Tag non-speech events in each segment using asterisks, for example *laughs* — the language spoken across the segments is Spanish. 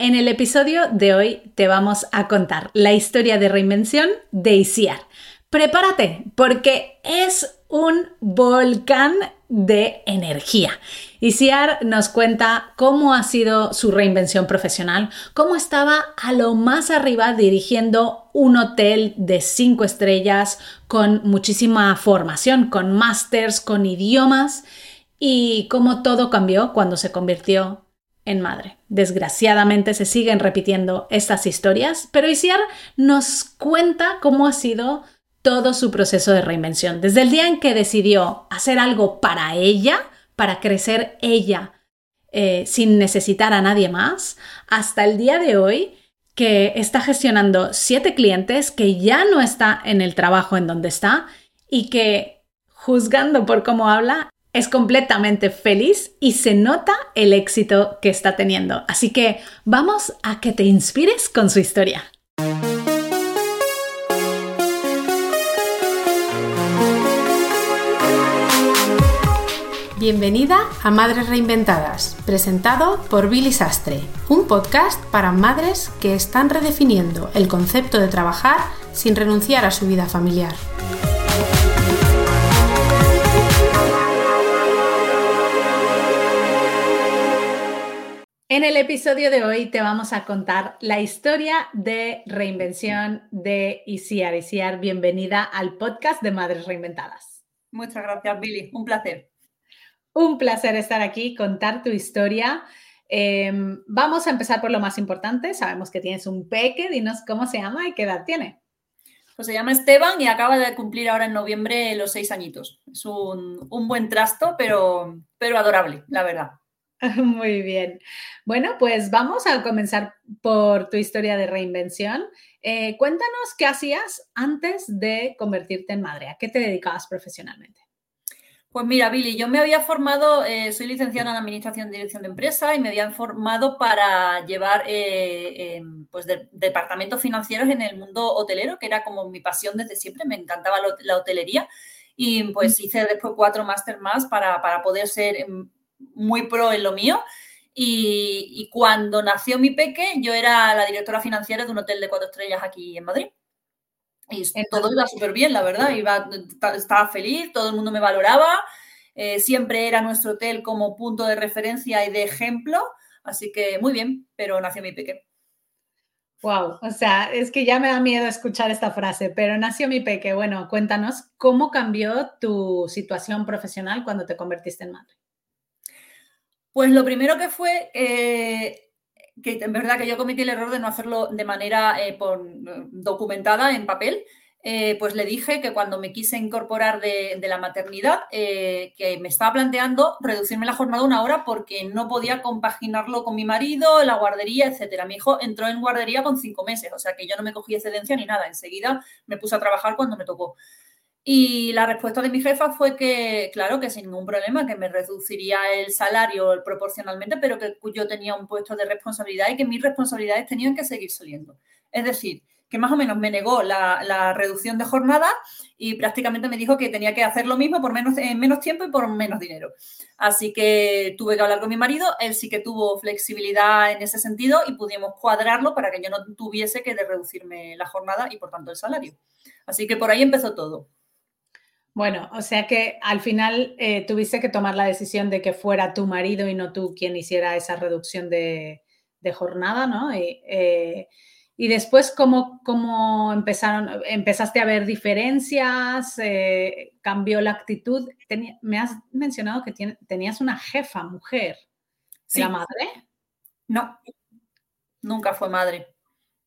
En el episodio de hoy te vamos a contar la historia de reinvención de Isiar. Prepárate porque es un volcán de energía. Isiar nos cuenta cómo ha sido su reinvención profesional, cómo estaba a lo más arriba dirigiendo un hotel de cinco estrellas con muchísima formación, con másters, con idiomas y cómo todo cambió cuando se convirtió en madre. Desgraciadamente se siguen repitiendo estas historias, pero Isiar nos cuenta cómo ha sido todo su proceso de reinvención. Desde el día en que decidió hacer algo para ella, para crecer ella eh, sin necesitar a nadie más, hasta el día de hoy que está gestionando siete clientes, que ya no está en el trabajo en donde está y que, juzgando por cómo habla, es completamente feliz y se nota el éxito que está teniendo. Así que vamos a que te inspires con su historia. Bienvenida a Madres Reinventadas, presentado por Billy Sastre, un podcast para madres que están redefiniendo el concepto de trabajar sin renunciar a su vida familiar. En el episodio de hoy te vamos a contar la historia de reinvención de Isiar. Isiar, bienvenida al podcast de Madres Reinventadas. Muchas gracias, Billy. Un placer. Un placer estar aquí, contar tu historia. Em, vamos a empezar por lo más importante. Sabemos que tienes un peque. Dinos cómo se llama y qué edad tiene. Pues se llama Esteban y acaba de cumplir ahora en noviembre los seis añitos. Es un, buen trasto, pero, pero adorable, la verdad. *laughs* Muy bien. Bueno, pues vamos a comenzar por tu historia de reinvención. Eh, cuéntanos qué hacías antes de convertirte en madre. ¿A qué te dedicabas profesionalmente? Pues mira, Billy, yo me había formado, eh, soy licenciada en Administración y Dirección de Empresa y me había formado para llevar eh, pues departamentos financieros en el mundo hotelero, que era como mi pasión desde siempre, me encantaba la hotelería y pues hice después cuatro máster más para, para poder ser em, muy pro en lo mío. Y, cuando nació mi peque, yo era la directora financiera de un hotel de cuatro estrellas aquí en Madrid. Y todo iba súper bien, la verdad. Iba, estaba feliz, todo el mundo me valoraba. Eh, siempre era nuestro hotel como punto de referencia y de ejemplo. Así que muy bien, pero nació mi peque. Wow, o sea, es que ya me da miedo escuchar esta frase, pero nació mi peque. Bueno, cuéntanos cómo cambió tu situación profesional cuando te convertiste en madre. Pues lo primero que fue, eh, que en verdad que yo cometí el error de no hacerlo de manera eh, documentada en papel, eh, pues le dije que cuando me quise incorporar de, la maternidad, que me estaba planteando reducirme la jornada una hora porque no podía compaginarlo con mi marido, la guardería, etcétera. Mi hijo entró en guardería con cinco meses, o sea que yo no me cogí excedencia ni nada. Enseguida me puse a trabajar cuando me tocó. Y la respuesta de mi jefa fue que, claro, que sin ningún problema, que me reduciría el salario proporcionalmente, pero que yo tenía un puesto de responsabilidad y que mis responsabilidades tenían que seguir saliendo. Es decir, que más o menos me negó la, reducción de jornada y prácticamente me dijo que tenía que hacer lo mismo por menos, en menos tiempo y por menos dinero. Así que tuve que hablar con mi marido, él sí que tuvo flexibilidad en ese sentido y pudimos cuadrarlo para que yo no tuviese que reducirme la jornada y por tanto el salario. Así que por ahí empezó todo. Bueno, o sea que al final eh, tuviste que tomar la decisión de que fuera tu marido y no tú quien hiciera esa reducción de, jornada, ¿no? Y, eh, después, ¿cómo, ¿cómo, empezaron? ¿Empezaste a ver diferencias? Eh, ¿Cambió la actitud? me has mencionado que tenías una jefa, mujer. Sí. ¿La madre? No, nunca fue madre.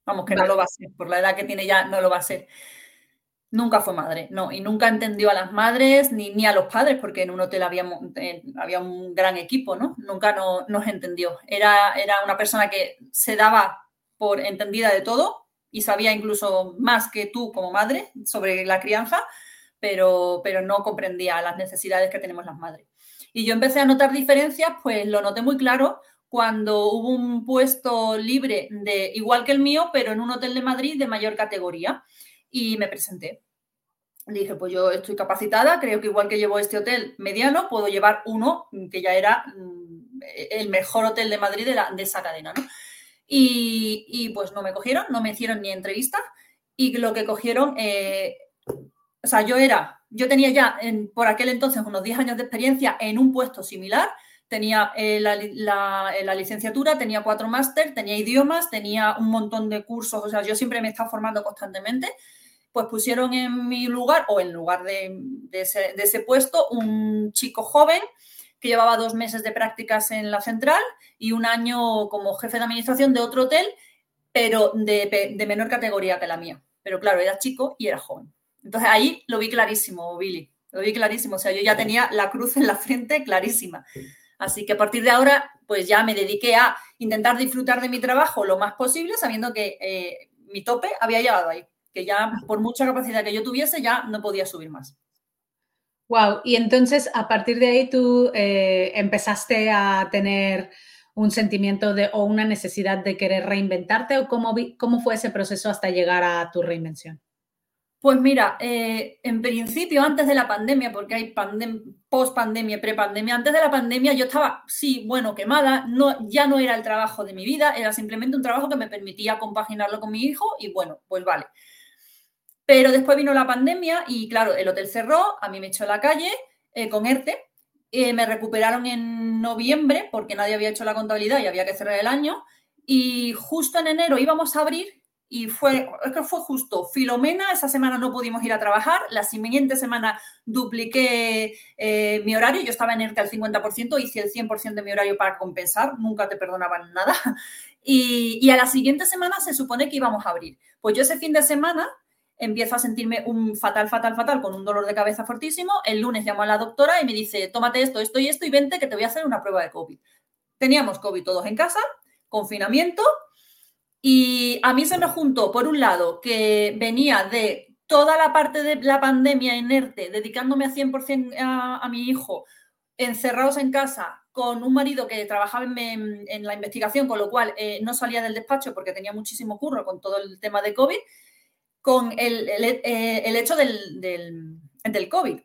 Vamos, que no lo va a ser. Por la edad que tiene ya, no lo va a ser. Nunca fue madre, no, y nunca entendió a las madres ni, ni a los padres, porque en un hotel había, había un gran equipo, ¿no? Nunca no, nos entendió. Era, era una persona que se daba por entendida de todo y sabía incluso más que tú como madre sobre la crianza, pero, pero no comprendía las necesidades que tenemos las madres. Y yo empecé a notar diferencias, pues lo noté muy claro cuando hubo un puesto libre de igual que el mío, pero en un hotel de Madrid de mayor categoría y me presenté. Dije, pues yo estoy capacitada, creo que igual que llevo este hotel mediano, puedo llevar uno que ya era mm, el mejor hotel de Madrid de, esa cadena, ¿no? Y, pues no me cogieron, no me hicieron ni entrevista y lo que cogieron, eh, o sea, yo era, yo tenía ya por aquel entonces unos 10 años de experiencia en un puesto similar, tenía eh, la, la, licenciatura, tenía cuatro máster, tenía idiomas, tenía un montón de cursos, o sea, yo siempre me he estado formando constantemente, pues pusieron en mi lugar o en lugar de, ese, de ese puesto un chico joven que llevaba dos meses de prácticas en la central y un año como jefe de administración de otro hotel, pero de, menor categoría que la mía. Pero claro, era chico y era joven. Entonces ahí lo vi clarísimo, Billy. Lo vi clarísimo. O sea, yo ya tenía la cruz en la frente clarísima. Así que a partir de ahora, pues ya me dediqué a intentar disfrutar de mi trabajo lo más posible, sabiendo que eh, mi tope había llegado ahí. Que ya por mucha capacidad que yo tuviese, ya no podía subir más. Wow, y entonces a partir de ahí tú eh, empezaste a tener un sentimiento de o una necesidad de querer reinventarte o cómo, cómo fue ese proceso hasta llegar a tu reinvención? Pues mira, eh, en principio antes de la pandemia, porque hay post pandemia, pre pandemia, antes de la pandemia yo estaba, sí, bueno, quemada, no, ya no era el trabajo de mi vida, era simplemente un trabajo que me permitía compaginarlo con mi hijo y bueno, pues vale. Pero después vino la pandemia y claro, el hotel cerró, a mí me echó a la calle eh, con ERTE. Eh, me recuperaron en noviembre porque nadie había hecho la contabilidad y había que cerrar el año. Y justo en enero íbamos a abrir y fue, es que fue justo. Filomena, esa semana no pudimos ir a trabajar. La siguiente semana dupliqué eh, mi horario. Yo estaba en ERTE al 50%, hice el 100% de mi horario para compensar. Nunca te perdonaban nada. *laughs* Y, y a la siguiente semana se supone que íbamos a abrir. Pues yo ese fin de semana empiezo a sentirme un fatal, fatal, fatal, con un dolor de cabeza fortísimo. El lunes llamo a la doctora y me dice, tómate esto, esto y esto y vente que te voy a hacer una prueba de COVID. Teníamos COVID todos en casa, confinamiento, y a mí se me juntó, por un lado, que venía de toda la parte de la pandemia inerte, dedicándome a 100% a, mi hijo, encerrados en casa, con un marido que trabajaba en, la investigación, con lo cual eh, no salía del despacho porque tenía muchísimo curro con todo el tema de COVID con el, eh, hecho del, del, COVID.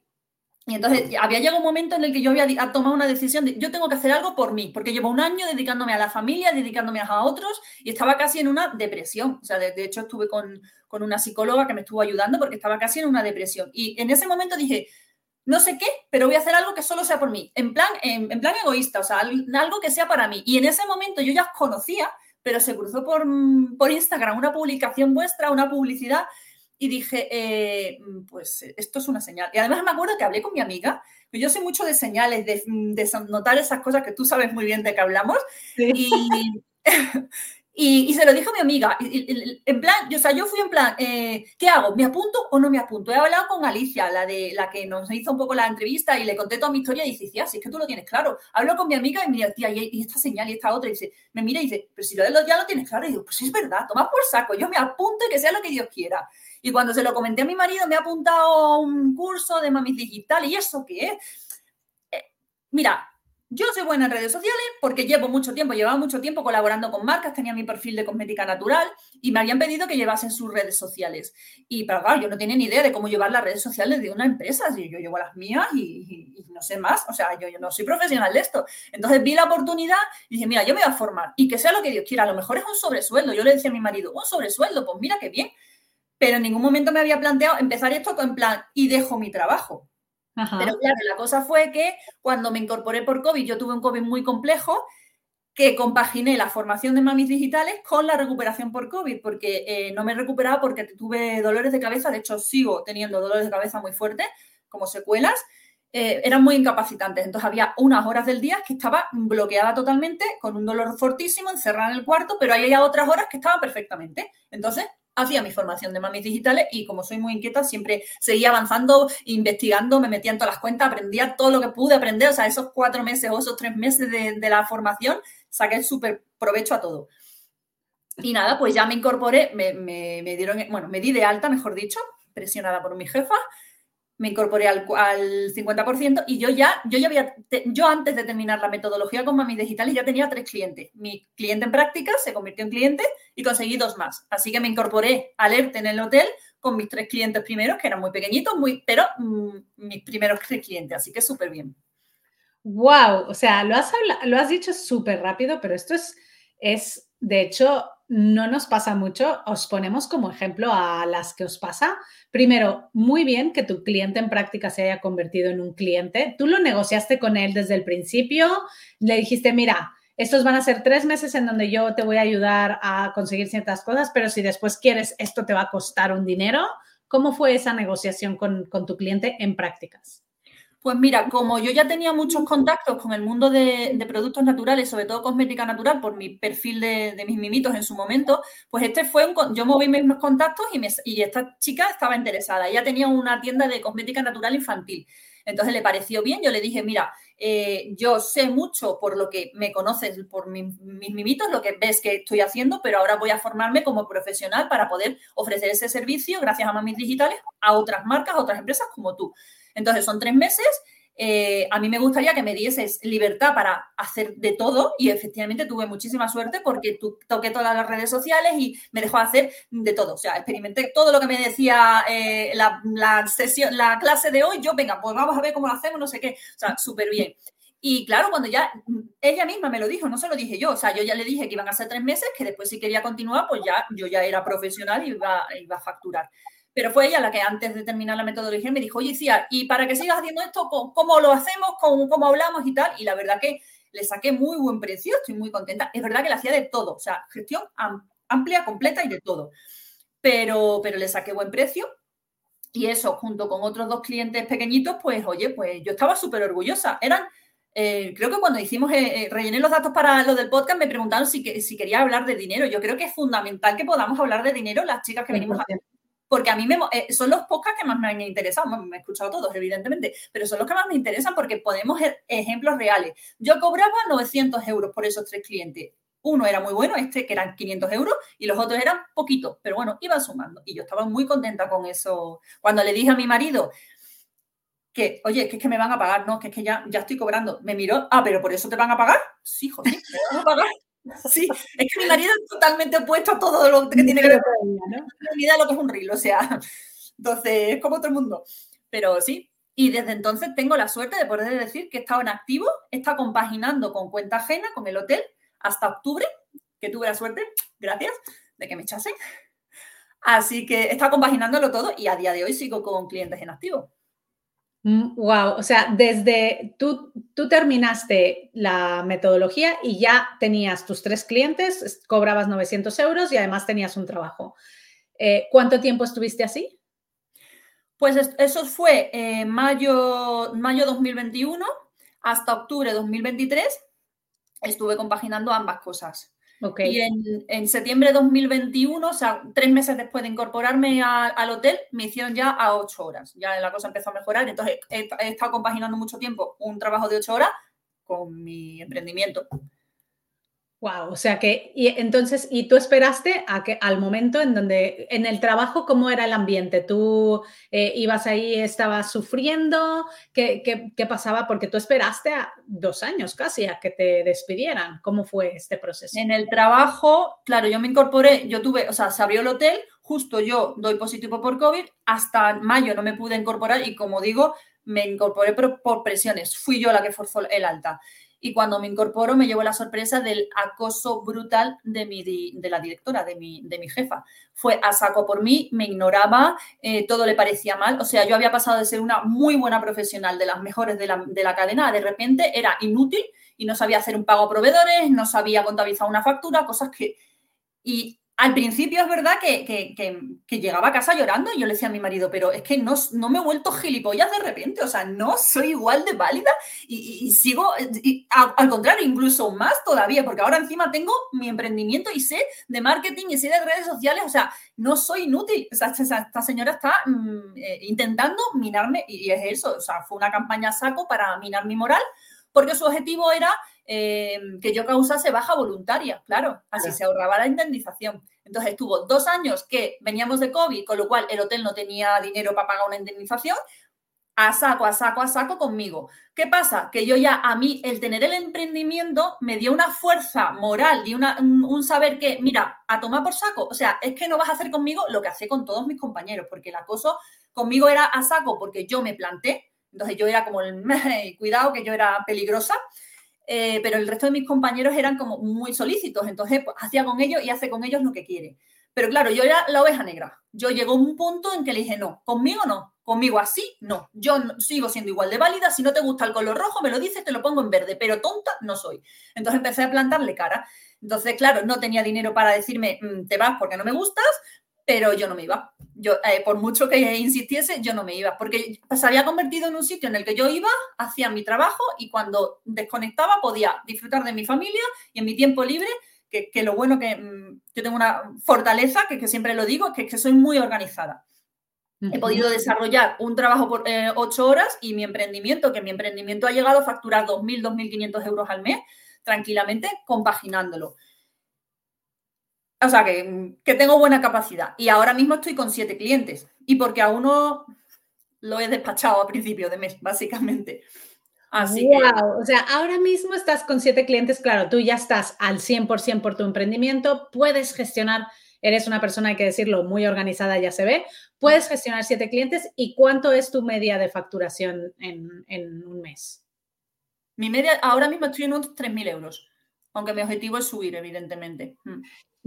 Y entonces había llegado un momento en el que yo había tomado una decisión de yo tengo que hacer algo por mí, porque llevo un año dedicándome a la familia, dedicándome a otros y estaba casi en una depresión. O sea, de, hecho estuve con, una psicóloga que me estuvo ayudando porque estaba casi en una depresión. Y en ese momento dije, no sé qué, pero voy a hacer algo que solo sea por mí, en plan, en, en plan egoísta, o sea, algo que sea para mí. Y en ese momento yo ya conocía pero se cruzó por, por Instagram una publicación vuestra, una publicidad, y dije, eh, pues esto es una señal. Y además me acuerdo que hablé con mi amiga, que yo sé mucho de señales, de, notar esas cosas que tú sabes muy bien de que hablamos. Y, *laughs* Y, se lo dijo a mi amiga, en plan, yo, o sea, yo fui en plan, eh, ¿qué hago? ¿Me apunto o no me apunto? He hablado con Alicia, la de la que nos hizo un poco la entrevista y le conté toda mi historia y dice, tía, si es que tú lo tienes claro. Hablo con mi amiga y me dice, tía, y esta señal y esta otra, y dice, me mira y dice, pero si lo de los ya lo tienes claro, y digo, pues es verdad, toma por saco, yo me apunto y que sea lo que Dios quiera. Y cuando se lo comenté a mi marido, me ha apuntado un curso de mamis digital, ¿y eso qué es? Eh, mira, yo soy buena en redes sociales porque llevo mucho tiempo, llevaba mucho tiempo colaborando con marcas, tenía mi perfil de cosmética natural y me habían pedido que llevasen sus redes sociales. Y pero claro, yo no tenía ni idea de cómo llevar las redes sociales de una empresa. yo llevo las mías y, no sé más. O sea, yo, no soy profesional de esto. Entonces vi la oportunidad y dije, mira, yo me voy a formar y que sea lo que Dios quiera. A lo mejor es un sobresueldo. Yo le decía a mi marido, un sobresueldo, pues mira qué bien. Pero en ningún momento me había planteado empezar esto en plan y dejo mi trabajo. Pero claro, la cosa fue que cuando me incorporé por COVID, yo tuve un COVID muy complejo, que compaginé la formación de mamis digitales con la recuperación por COVID, porque eh, no me recuperaba porque tuve dolores de cabeza, de hecho sigo teniendo dolores de cabeza muy fuertes, como secuelas, eh, eran muy incapacitantes. Entonces había unas horas del día que estaba bloqueada totalmente, con un dolor fortísimo, encerrada en el cuarto, pero había otras horas que estaban perfectamente. Entonces hacía mi formación de mamis digitales y como soy muy inquieta, siempre seguía avanzando, investigando, me metía en todas las cuentas, aprendía todo lo que pude aprender, o sea, esos cuatro meses o esos tres meses de, la formación, saqué súper provecho a todo. Y nada, pues ya me incorporé, me, me, dieron, bueno, me di de alta, mejor dicho, presionada por mi jefa, me incorporé al, al 50% y yo ya, yo ya había, yo antes de terminar la metodología con Mami Digitales ya tenía tres clientes. Mi cliente en práctica se convirtió en cliente y conseguí dos más. Así que me incorporé al ERTE en el hotel con mis tres clientes primeros, que eran muy pequeñitos, muy, pero mm, mis primeros tres clientes. Así que súper bien. Wow, o sea, lo has, lo has dicho súper rápido, pero esto es, es De hecho, no nos pasa mucho, os ponemos como ejemplo a las que os pasa. Primero, muy bien que tu cliente en práctica se haya convertido en un cliente. Tú lo negociaste con él desde el principio, le dijiste, mira, estos van a ser tres meses en donde yo te voy a ayudar a conseguir ciertas cosas, pero si después quieres, esto te va a costar un dinero. ¿Cómo fue esa negociación con, tu cliente en prácticas? Pues mira, como yo ya tenía muchos contactos con el mundo de, productos naturales, sobre todo cosmética natural, por mi perfil de, mis mimitos en su momento, pues este fue un. Yo moví mis contactos y, esta chica estaba interesada. Ella tenía una tienda de cosmética natural infantil. Entonces le pareció bien, yo le dije, mira, eh, yo sé mucho por lo que me conoces, por mis mimitos, lo que ves que estoy haciendo, pero ahora voy a formarme como profesional para poder ofrecer ese servicio, gracias a Mamis Digitales, a otras marcas, a otras empresas como tú. Entonces son tres meses eh, a mí me gustaría que me dieses libertad para hacer de todo y efectivamente tuve muchísima suerte porque toqué todas las redes sociales y me dejó hacer de todo. O sea, experimenté todo lo que me decía eh, la, clase de hoy. Yo, venga, pues vamos a ver cómo lo hacemos, no sé qué. O sea, súper bien. Y claro, cuando ya ella misma me lo dijo, no se lo dije yo, o sea, yo ya le dije que iban a ser tres meses, que después si quería continuar, pues ya yo ya era profesional y iba a facturar pero fue ella la que antes de terminar la metodología me dijo, oye, Cia, y para que sigas haciendo esto, ¿cómo lo hacemos? ¿Cómo, hablamos y tal? Y la verdad que le saqué muy buen precio, estoy muy contenta. Es verdad que la hacía de todo, o sea, gestión amplia, completa y de todo. Pero, pero le saqué buen precio. Y eso, junto con otros dos clientes pequeñitos, pues oye, pues yo estaba súper orgullosa. Eran, eh, creo que cuando hicimos, eh, eh, rellené los datos para lo del podcast, me preguntaron si, si quería hablar de dinero. Yo creo que es fundamental que podamos hablar de dinero las chicas que venimos a porque a mí me, eh, son los podcasts que más me han interesado, me he escuchado todos, evidentemente, pero son los que más me interesan porque podemos ver ejemplos reales. Yo cobraba 900 euros por esos tres clientes. Uno era muy bueno, este que eran 500 euros, y los otros eran poquitos, pero bueno, iban sumando. Y yo estaba muy contenta con eso. Cuando le dije a mi marido que, oye, que es que me van a pagar, no, que es que ya, ya estoy cobrando, me miró, ah, pero por eso te van a pagar. Sí, joder, me van a pagar. Sí, es que mi marido es totalmente opuesto a todo lo que tiene que ver con la lo que es un reel, o sea, entonces es como todo el mundo. Pero sí, y desde entonces tengo la suerte de poder decir que he estado en activo, he estado compaginando con cuenta ajena, con el hotel, hasta octubre, que tuve la suerte, gracias, de que me echasen. Así que he estado compaginándolo todo y a día de hoy sigo con clientes en activo. Wow, mm, o sea, desde tú, tú terminaste la metodología y ya tenías tus tres clientes, cobrabas 900 euros y además tenías un trabajo. Eh, ¿Cuánto tiempo estuviste así? Pues eso fue eh, mayo, mayo 2021 hasta octubre 2023. Estuve compaginando ambas cosas. Y en, septiembre de 2021, o sea, tres meses después de incorporarme al hotel, me hicieron ya a ocho horas. Ya la cosa empezó a mejorar. Entonces, he, he estado compaginando mucho tiempo un trabajo de ocho horas con mi emprendimiento. Wow, o sea que, y entonces, ¿y tú esperaste a que al momento en donde, en el trabajo, cómo era el ambiente? ¿Tú eh, ibas ahí, estabas sufriendo? ¿Qué, ¿Qué, pasaba? Porque tú esperaste a dos años casi a que te despidieran. ¿Cómo fue este proceso? En el trabajo, claro, yo me incorporé, yo tuve, o sea, se abrió el hotel, justo yo doy positivo por COVID, hasta mayo no me pude incorporar y como digo, me incorporé por, por presiones, fui yo la que forzó el alta y cuando me incorporo me llevo la sorpresa del acoso brutal de, mi, de la directora, de mi, de mi jefa. Fue a saco por mí, me ignoraba, eh, todo le parecía mal. O sea, yo había pasado de ser una muy buena profesional, de las mejores de la, de la cadena, de repente era inútil y no sabía hacer un pago a proveedores, no sabía contabilizar una factura, cosas que... Y al principio es verdad que, llegaba a casa llorando y yo le decía a mi marido, pero es que no, no me he vuelto gilipollas de repente, o sea, no soy igual de válida y, sigo, al contrario, incluso más todavía, porque ahora encima tengo mi emprendimiento y sé de marketing y sé de redes sociales, o sea, no soy inútil, esta, señora está mm, eh, intentando minarme y es eso, o sea, fue una campaña saco para minar mi moral, porque su objetivo era eh, que yo causase baja voluntaria, claro, así se ahorraba la indemnización. Entonces estuvo dos años que veníamos de COVID, con lo cual el hotel no tenía dinero para pagar una indemnización, a saco, a saco, a saco conmigo. ¿Qué pasa? Que yo ya, a mí, el tener el emprendimiento me dio una fuerza moral y una, un, saber que, mira, a tomar por saco, o sea, es que no vas a hacer conmigo lo que hace con todos mis compañeros, porque el acoso conmigo era a saco porque yo me planté, entonces yo era como el, *laughs* cuidado que yo era peligrosa, eh, pero el resto de mis compañeros eran como muy solícitos, entonces pues, hacía con ellos y hace con ellos lo que quiere. Pero claro, yo era la oveja negra. Yo llegó un punto en que le dije, no, conmigo no, conmigo así, no. Yo sigo siendo igual de válida. Si no te gusta el color rojo, me lo dices, te lo pongo en verde, pero tonta no soy. Entonces empecé a plantarle cara. Entonces, claro, no tenía dinero para decirme, mm, te vas porque no me gustas, pero yo no me iba. Yo, eh, por mucho que insistiese, yo no me iba, porque se había convertido en un sitio en el que yo iba, hacía mi trabajo y cuando desconectaba podía disfrutar de mi familia y en mi tiempo libre que, lo bueno que mm, yo tengo una fortaleza, que, siempre lo digo, que es que soy muy organizada. He podido desarrollar un trabajo por eh, ocho horas y mi emprendimiento, que mi emprendimiento ha llegado a facturar 2.000, 2.500 euros al mes, tranquilamente, compaginándolo. O sea, que, que, tengo buena capacidad. Y ahora mismo estoy con siete clientes. Y porque a uno lo he despachado a principio de mes, básicamente. Así wow. O sea, ahora mismo estás con siete clientes, claro, tú ya estás al 100% por tu emprendimiento, puedes gestionar, eres una persona, hay que decirlo, muy organizada, ya se ve, puedes gestionar siete clientes y cuánto es tu media de facturación en, un mes. Mi media, ahora mismo estoy en unos 3.000 euros, aunque mi objetivo es subir, evidentemente.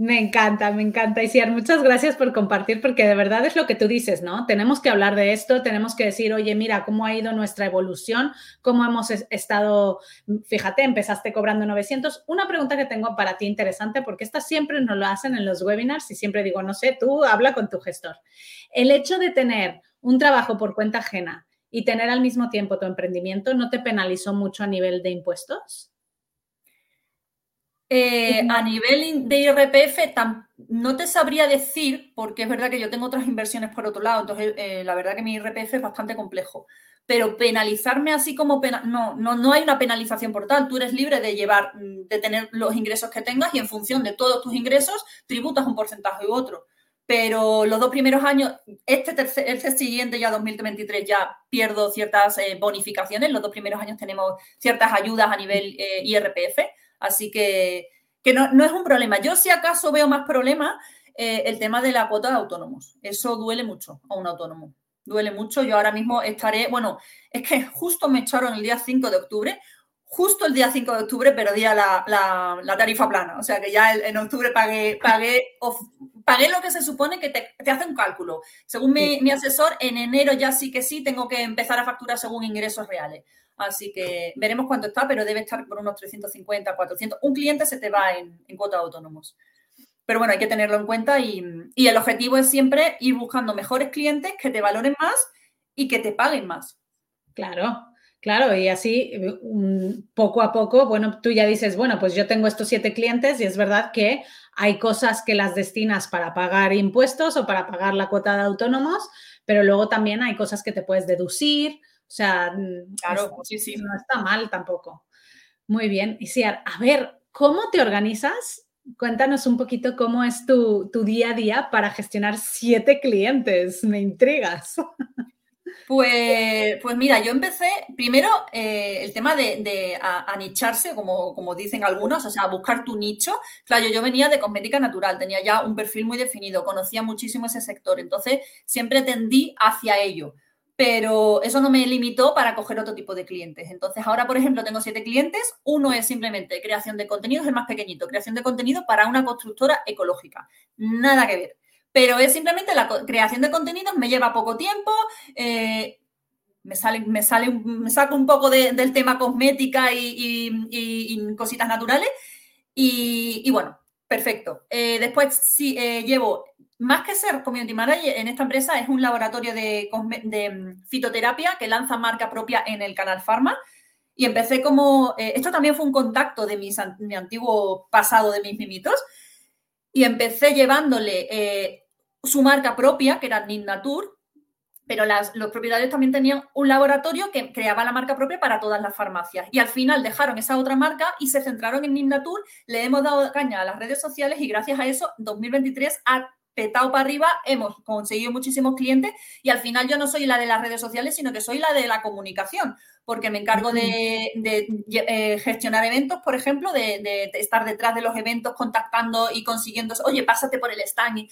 Me encanta, me encanta. Isiar, muchas gracias por compartir, porque de verdad es lo que tú dices, ¿no? Tenemos que hablar de esto, tenemos que decir, oye, mira, cómo ha ido nuestra evolución, cómo hemos estado, fíjate, empezaste cobrando 900. Una pregunta que tengo para ti interesante, porque esta siempre nos lo hacen en los webinars y siempre digo, no sé, tú habla con tu gestor. El hecho de tener un trabajo por cuenta ajena y tener al mismo tiempo tu emprendimiento, ¿no te penalizó mucho a nivel de impuestos? Eh, a nivel de IRPF no te sabría decir, porque es verdad que yo tengo otras inversiones por otro lado, entonces eh, la verdad que mi IRPF es bastante complejo. Pero penalizarme así como no, no, no hay una penalización por tal. Tú eres libre de llevar, mm, de tener los ingresos que tengas y en función de todos tus ingresos tributas un porcentaje u otro. Pero los dos primeros años, este, tercer, este siguiente ya 2023 ya pierdo ciertas eh, bonificaciones. Los dos primeros años tenemos ciertas ayudas a nivel IRPF Así que, no, es un problema. Yo si acaso veo más problema eh, el tema de la cuota de autónomos. Eso duele mucho a un autónomo. Duele mucho. Yo ahora mismo estaré, bueno, es que justo me echaron el día 5 de octubre, justo el día 5 de octubre perdía la, la, tarifa plana. O sea que ya en octubre pagué, pagué, pagué lo que se supone que te, hace un cálculo. Según mi, mi, asesor, en enero ya sí que sí tengo que empezar a facturar según ingresos reales. Así que veremos cuánto está, pero debe estar por unos 350, 400. Un cliente se te va en, en cuota de autónomos. Pero bueno, hay que tenerlo en cuenta y, el objetivo es siempre ir buscando mejores clientes que te valoren más y que te paguen más. Claro, Claro, y así poco a poco, bueno, tú ya dices, bueno, pues yo tengo estos siete clientes y es verdad que hay cosas que las destinas para pagar impuestos o para pagar la cuota de autónomos, pero luego también hay cosas que te puedes deducir, sea, mm, claro, sí, sí. no está mal tampoco. Muy bien. Y sí, a ver, ¿cómo te organizas? Cuéntanos un poquito cómo es tu, día a día para gestionar siete clientes. Me intrigas. *laughs* Pues, pues mira, yo empecé primero eh, el tema de, anicharse, como, como, dicen algunos, o sea, buscar tu nicho. Claro, yo, yo, venía de cosmética natural, tenía ya un perfil muy definido, conocía muchísimo ese sector, entonces siempre tendí hacia ello pero eso no me limitó para coger otro tipo de clientes. Entonces, ahora, por ejemplo, tengo siete clientes. Uno es simplemente creación de contenido, es el más pequeñito, creación de contenido para una constructora ecológica. Nada que ver. Pero es simplemente la creación de contenidos, me lleva poco tiempo, eh, me sale, me sale, saco un poco del tema cosmética y, cositas naturales. Y, bueno, perfecto. Eh, después sí, eh, llevo más que ser community manager en esta empresa, es un laboratorio de, mm, fitoterapia que lanza marca propia en el canal Pharma. Y empecé como, eh, esto también fue un contacto de mis, mi antiguo pasado de mis mimitos. Y empecé llevándole eh, su marca propia, que era Natur, pero los propietarios también tenían un laboratorio que creaba la marca propia para todas las farmacias. Y al final dejaron esa otra marca y se centraron en Natur. Le hemos dado caña a las redes sociales y gracias a eso, 2023 ha petado para arriba, hemos conseguido muchísimos clientes y al final yo no soy la de las redes sociales, sino que soy la de la comunicación, porque me encargo de, eh, gestionar eventos, por ejemplo, de, estar detrás de los eventos contactando y consiguiendo, oye, pásate por el stand y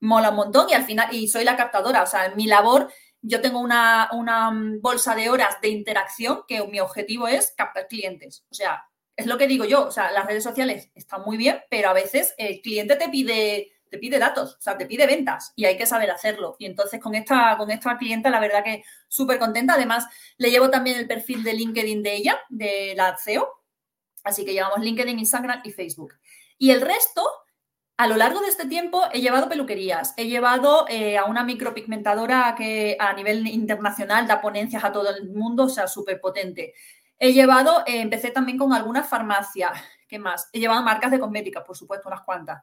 mola un montón y al final, y soy la captadora, o sea, mi labor, yo tengo una, una bolsa de horas de interacción que mi objetivo es captar clientes, o sea, es lo que digo yo, o sea, las redes sociales están muy bien, pero a veces el cliente te pide te pide datos, o sea, te pide ventas y hay que saber hacerlo. Y entonces con esta, con esta clienta, la verdad que súper contenta. Además, le llevo también el perfil de LinkedIn de ella, de la CEO. Así que llevamos LinkedIn, Instagram y Facebook. Y el resto, a lo largo de este tiempo, he llevado peluquerías, he llevado eh, a una micropigmentadora que a nivel internacional da ponencias a todo el mundo, o sea, súper potente. He llevado, eh, empecé también con algunas farmacias. ¿Qué más? He llevado marcas de cosméticas, por supuesto, unas cuantas.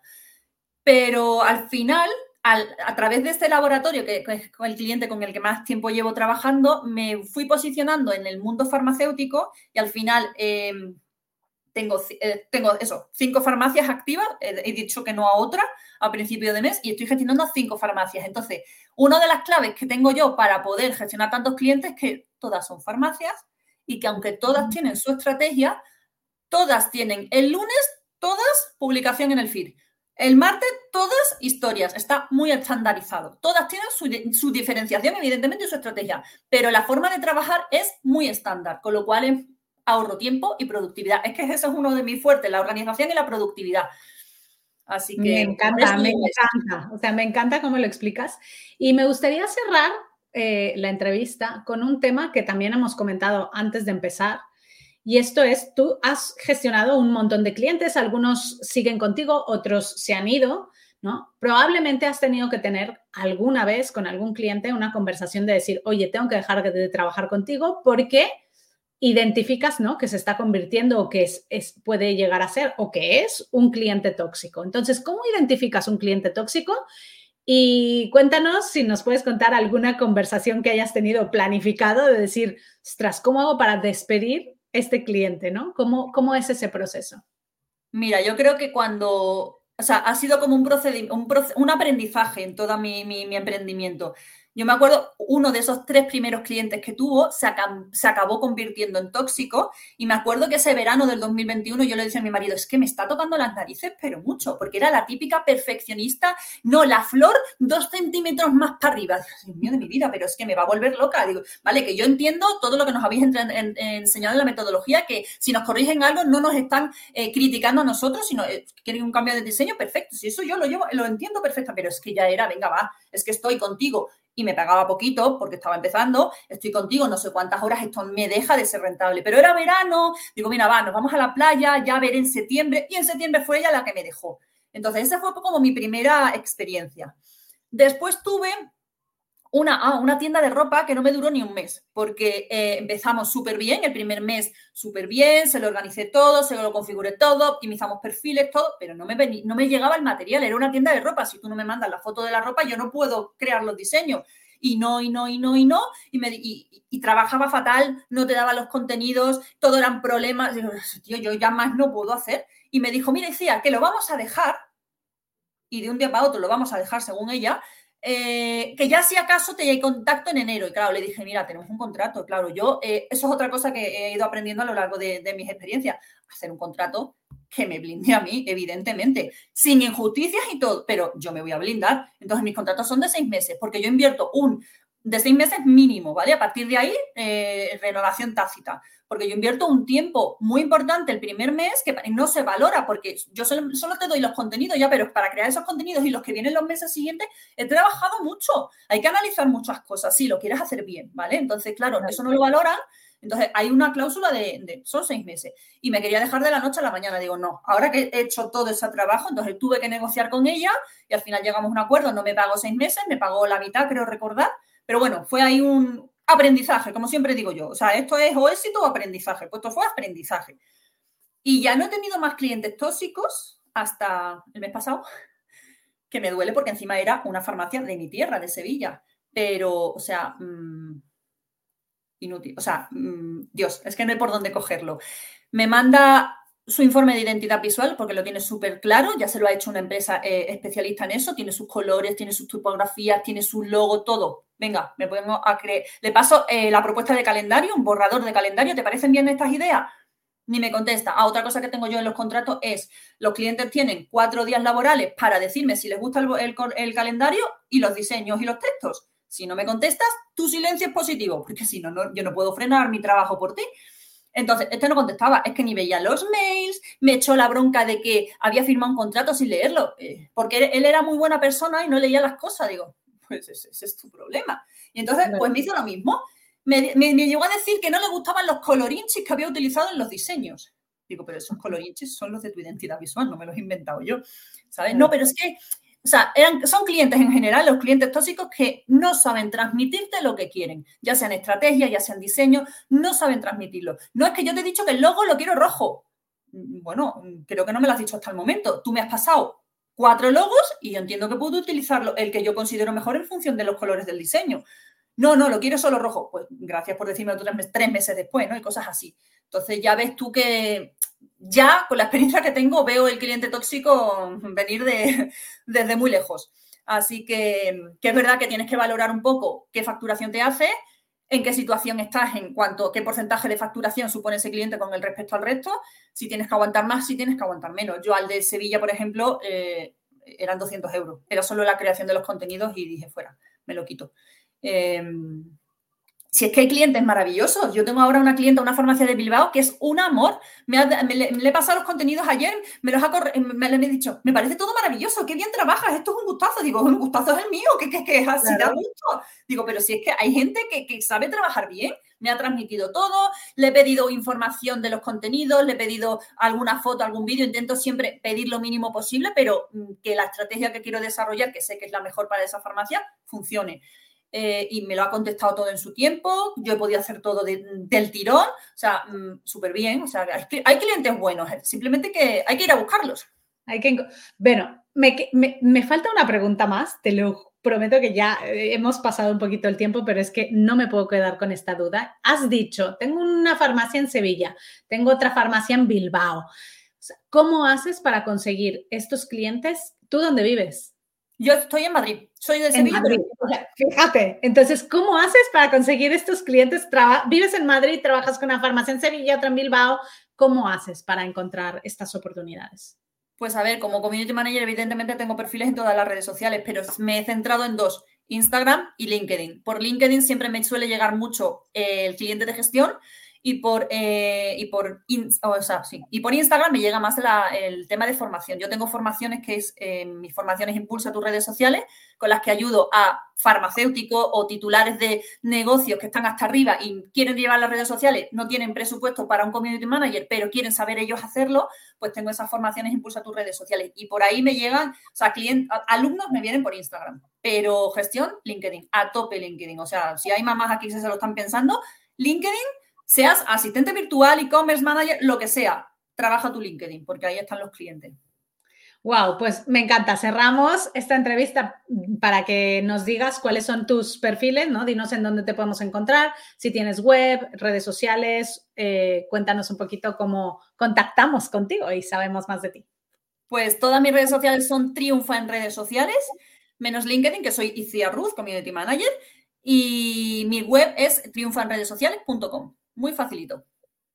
Pero al final, a través de este laboratorio, que, es el cliente con el que más tiempo llevo trabajando, me fui posicionando en el mundo farmacéutico y al final em, tengo, eh, tengo eso, cinco farmacias activas, he dicho que no a otra a principio de mes y estoy gestionando cinco farmacias. Entonces, una de las claves que tengo yo para poder gestionar tantos clientes es que todas son farmacias y que aunque todas tienen su estrategia, todas tienen el lunes, todas publicación en el feed. El martes, todas historias, está muy estandarizado. Todas tienen su, diferenciación, evidentemente, y su estrategia, pero la forma de trabajar es muy estándar, con lo cual ahorro tiempo y productividad. Es que ese es uno de mis fuertes, la organización y la productividad. Así que. Me encanta, me encanta. O sea, me encanta cómo lo explicas. Y me gustaría cerrar eh, la entrevista con un tema que también hemos comentado antes de empezar, y esto es, tú has gestionado un montón de clientes, algunos siguen contigo, otros se han ido, ¿no? Probablemente has tenido que tener alguna vez con algún cliente una conversación de decir, oye, tengo que dejar de trabajar contigo porque identificas, ¿no? Que se está convirtiendo o que es, puede llegar a ser o que es un cliente tóxico. Entonces, ¿cómo identificas un cliente tóxico? Y cuéntanos si nos puedes contar alguna conversación que hayas tenido planificado de decir, ostras, ¿cómo hago para despedir este cliente, ¿no? ¿Cómo, cómo es ese proceso? Mira, yo creo que cuando, o sea, ha sido como un, un, un aprendizaje en todo mi, mi, emprendimiento. Yo me acuerdo, uno de esos tres primeros clientes que tuvo se, acabó convirtiendo en tóxico y me acuerdo que ese verano del 2021 yo le decía a mi marido, es que me está tocando las narices, pero mucho, porque era la típica perfeccionista, no, la flor dos centímetros más para arriba. Dios mío de mi vida, pero es que me va a volver loca. Digo, vale, que yo entiendo todo lo que nos habéis enseñado en la metodología, que si nos corrigen algo no nos están eh, criticando a nosotros, sino eh, quieren un cambio de diseño, perfecto. Si eso yo lo llevo, lo entiendo perfecto, pero es que ya era, venga, va, es que estoy contigo y me pagaba poquito porque estaba empezando, estoy contigo, no sé cuántas horas, esto me deja de ser rentable. Pero era verano, digo, mira, va, nos vamos a la playa, ya ver en septiembre, y en septiembre fue ella la que me dejó. Entonces, esa fue como mi primera experiencia. Después tuve una, ah, una tienda de ropa que no me duró ni un mes, porque eh, empezamos súper bien, el primer mes súper bien, se lo organicé todo, se lo configuré todo, optimizamos perfiles, todo, pero no me, no me llegaba el material, era una tienda de ropa, si tú no me mandas la foto de la ropa, yo no puedo crear los diseños. Y no, y no, y no, y no, y, me, y, trabajaba fatal, no te daba los contenidos, todo eran problemas, tío, yo ya más no puedo hacer. Y me dijo, mira, decía que lo vamos a dejar, y de un día para otro lo vamos a dejar según ella, eh, que ya si acaso te hay contacto en enero. Y claro, le dije, mira, tenemos un contrato. Claro, yo, eh, eso es otra cosa que he ido aprendiendo a lo largo de, mis experiencias. Hacer un contrato que me blinde a mí, evidentemente, sin injusticias y todo, pero yo me voy a blindar. Entonces, mis contratos son de seis meses, porque yo invierto un de seis meses mínimo, ¿vale? A partir de ahí, eh, renovación tácita porque yo invierto un tiempo muy importante el primer mes que no se valora, porque yo solo, te doy los contenidos ya, pero para crear esos contenidos y los que vienen los meses siguientes, he trabajado mucho. Hay que analizar muchas cosas, si lo quieres hacer bien, ¿vale? Entonces, claro, eso no lo valoran. Entonces, hay una cláusula de, son seis meses. Y me quería dejar de la noche a la mañana. Digo, no, ahora que he hecho todo ese trabajo, entonces tuve que negociar con ella y al final llegamos a un acuerdo. No me pagó seis meses, me pagó la mitad, creo recordar. Pero bueno, fue ahí un, aprendizaje, como siempre digo yo. O sea, esto es o éxito o aprendizaje. Pues esto fue aprendizaje. Y ya no he tenido más clientes tóxicos hasta el mes pasado, *laughs* que me duele porque encima era una farmacia de mi tierra, de Sevilla. Pero, o sea, mm, inútil. O sea, mm, Dios, es que no hay por dónde cogerlo. Me manda su informe de identidad visual porque lo tiene súper claro, ya se lo ha hecho una empresa eh, especialista en eso, tiene sus colores, tiene sus tipografías, tiene su logo, todo. Venga, me a creer. Le paso eh, la propuesta de calendario, un borrador de calendario, ¿te parecen bien estas ideas? Ni me contesta. Ah, otra cosa que tengo yo en los contratos es, los clientes tienen cuatro días laborales para decirme si les gusta el, el calendario y los diseños y los textos. Si no me contestas, tu silencio es positivo, porque si no, no yo no puedo frenar mi trabajo por ti. Entonces, este no contestaba, es que ni veía los mails, me echó la bronca de que había firmado un contrato sin leerlo, eh, porque él era muy buena persona y no leía las cosas. Digo, pues ese, es tu problema. Y entonces, pues me hizo lo mismo. Me, me, llegó a decir que no le gustaban los colorinchis que había utilizado en los diseños. Digo, pero esos colorinchis son los de tu identidad visual, no me los he inventado yo. ¿Sabes? No, pero es que o sea, son clientes en general, los clientes tóxicos que no saben transmitirte lo que quieren, ya sea en estrategia, ya sea en diseño, no saben transmitirlo. No es que yo te he dicho que el logo lo quiero rojo. Mm, bueno, creo que no me lo has dicho hasta el momento. Tú me has pasado cuatro logos y yo entiendo que puedo utilizarlo, el que yo considero mejor en función de los colores del diseño. No, no, lo quiero solo rojo. Pues gracias por decirme tres meses después, ¿no? Y cosas así. Entonces ya ves tú que ya con la experiencia que tengo veo el cliente tóxico venir de, *laughs* desde muy lejos. Así que, es verdad que tienes que valorar un poco qué facturación te hace, en qué situación estás en cuanto qué porcentaje de facturación supone ese cliente con el respecto al resto, si tienes que aguantar más, si tienes que aguantar menos. Yo al de Sevilla, por ejemplo, eh, eran 200 euros. Era solo la creación de los contenidos y dije, fuera, me lo quito. Em, si es que hay clientes maravillosos. Yo tengo ahora una clienta, una farmacia de Bilbao, que es un amor. Me, le, he pasado los contenidos ayer, me los ha me, le he dicho, me parece todo maravilloso, qué bien trabajas, esto es un gustazo. Digo, un gustazo es el mío, que, es así da gusto. Digo, pero si es que hay gente que, sabe trabajar bien, me ha transmitido todo, le he pedido información de los contenidos, le he pedido alguna foto, algún vídeo, intento siempre pedir lo mínimo posible, pero mm, que la estrategia que quiero desarrollar, que sé que es la mejor para esa farmacia, funcione. Eh, y me lo ha contestado todo en su tiempo, yo he podido hacer todo del tirón, o sea, mm, súper bien, o sea, hay, clientes buenos, eh, simplemente que hay que ir a buscarlos. Hay que, bueno, me, me, falta una pregunta más, te lo prometo que ya eh, hemos pasado un poquito el tiempo, pero es que no me puedo quedar con esta duda. Has dicho, tengo una farmacia en Sevilla, tengo otra farmacia en Bilbao. ¿Cómo haces para conseguir estos clientes? ¿Tú dónde vives? Yo estoy en Madrid, soy de Sevilla. fíjate, entonces, ¿cómo haces para conseguir estos clientes? vives en Madrid, trabajas con una farmacia en Sevilla, otra en Bilbao. ¿Cómo haces para encontrar estas oportunidades? Pues a ver, como community manager, evidentemente tengo perfiles en todas las redes sociales, pero me he centrado en dos, Instagram y LinkedIn. Por LinkedIn siempre me suele llegar mucho el cliente de gestión y por, eh, y por, y por Instagram me llega más el tema de formación. Yo tengo formaciones que es, eh, mis formaciones Impulsa tus redes sociales, con las que ayudo a farmacéuticos o titulares de negocios que están hasta arriba y quieren llevar las redes sociales, no tienen presupuesto para un community manager, pero quieren saber ellos hacerlo, pues tengo esas formaciones Impulsa tus redes sociales. Y por ahí me llegan, o sea, clientes, alumnos me vienen por Instagram, pero gestión, LinkedIn, a tope LinkedIn. O sea, si hay mamás aquí que se lo están pensando, LinkedIn Seas asistente virtual, e-commerce manager, lo que sea, trabaja tu LinkedIn, porque ahí están los clientes. Wow, pues me encanta. Cerramos esta entrevista para que nos digas cuáles son tus perfiles, ¿no? Dinos en dónde te podemos encontrar, si tienes web, redes sociales, eh, cuéntanos un poquito cómo contactamos contigo y sabemos más de ti. Pues todas mis redes sociales son Triunfa en redes sociales, menos LinkedIn, que soy Iciar Ruz, Community Manager, y mi web es triunfaenredesociales.com. Muy facilito.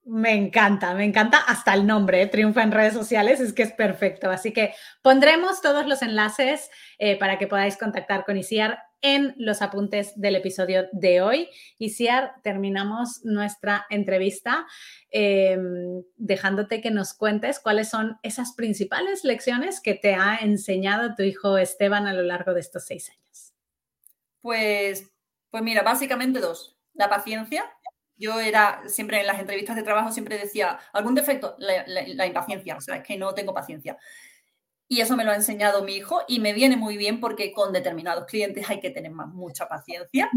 Me encanta, me encanta hasta el nombre, ¿eh? Triunfa en redes sociales, es que es perfecto. Así que pondremos todos los enlaces eh, para que podáis contactar con Isiar en los apuntes del episodio de hoy. Isiar, terminamos nuestra entrevista em, dejándote que nos cuentes cuáles son esas principales lecciones que te ha enseñado tu hijo Esteban a lo largo de estos seis años. Pues, pues mira, básicamente dos. La paciencia, yo era siempre en las entrevistas de trabajo, siempre decía, ¿algún defecto? La, impaciencia, o sea, es que no tengo paciencia. Y eso me lo ha enseñado mi hijo y me viene muy bien porque con determinados clientes hay que tener mucha paciencia.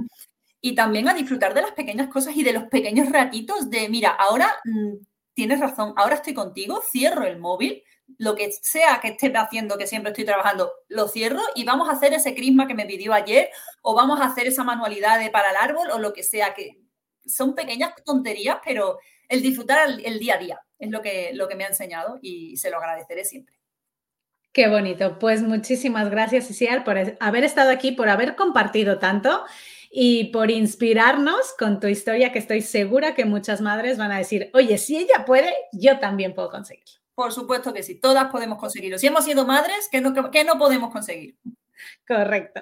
Y también a disfrutar de las pequeñas cosas y de los pequeños ratitos de, mira, ahora mm, tienes razón, ahora estoy contigo, cierro el móvil, lo que sea que esté haciendo, que siempre estoy trabajando, lo cierro y vamos a hacer ese crisma que me pidió ayer o vamos a hacer esa manualidad de para el árbol o lo que sea que son pequeñas tonterías, pero el disfrutar el, día a día es lo que, lo que me ha enseñado y se lo agradeceré siempre. Qué bonito. Pues muchísimas gracias, Isiar, por haber estado aquí, por haber compartido tanto y por inspirarnos con tu historia, que estoy segura que muchas madres van a decir, oye, si ella puede, yo también puedo conseguirlo. Por supuesto que sí, todas podemos conseguirlo. Si hemos sido madres, ¿qué no, qué no podemos conseguir? Correcto.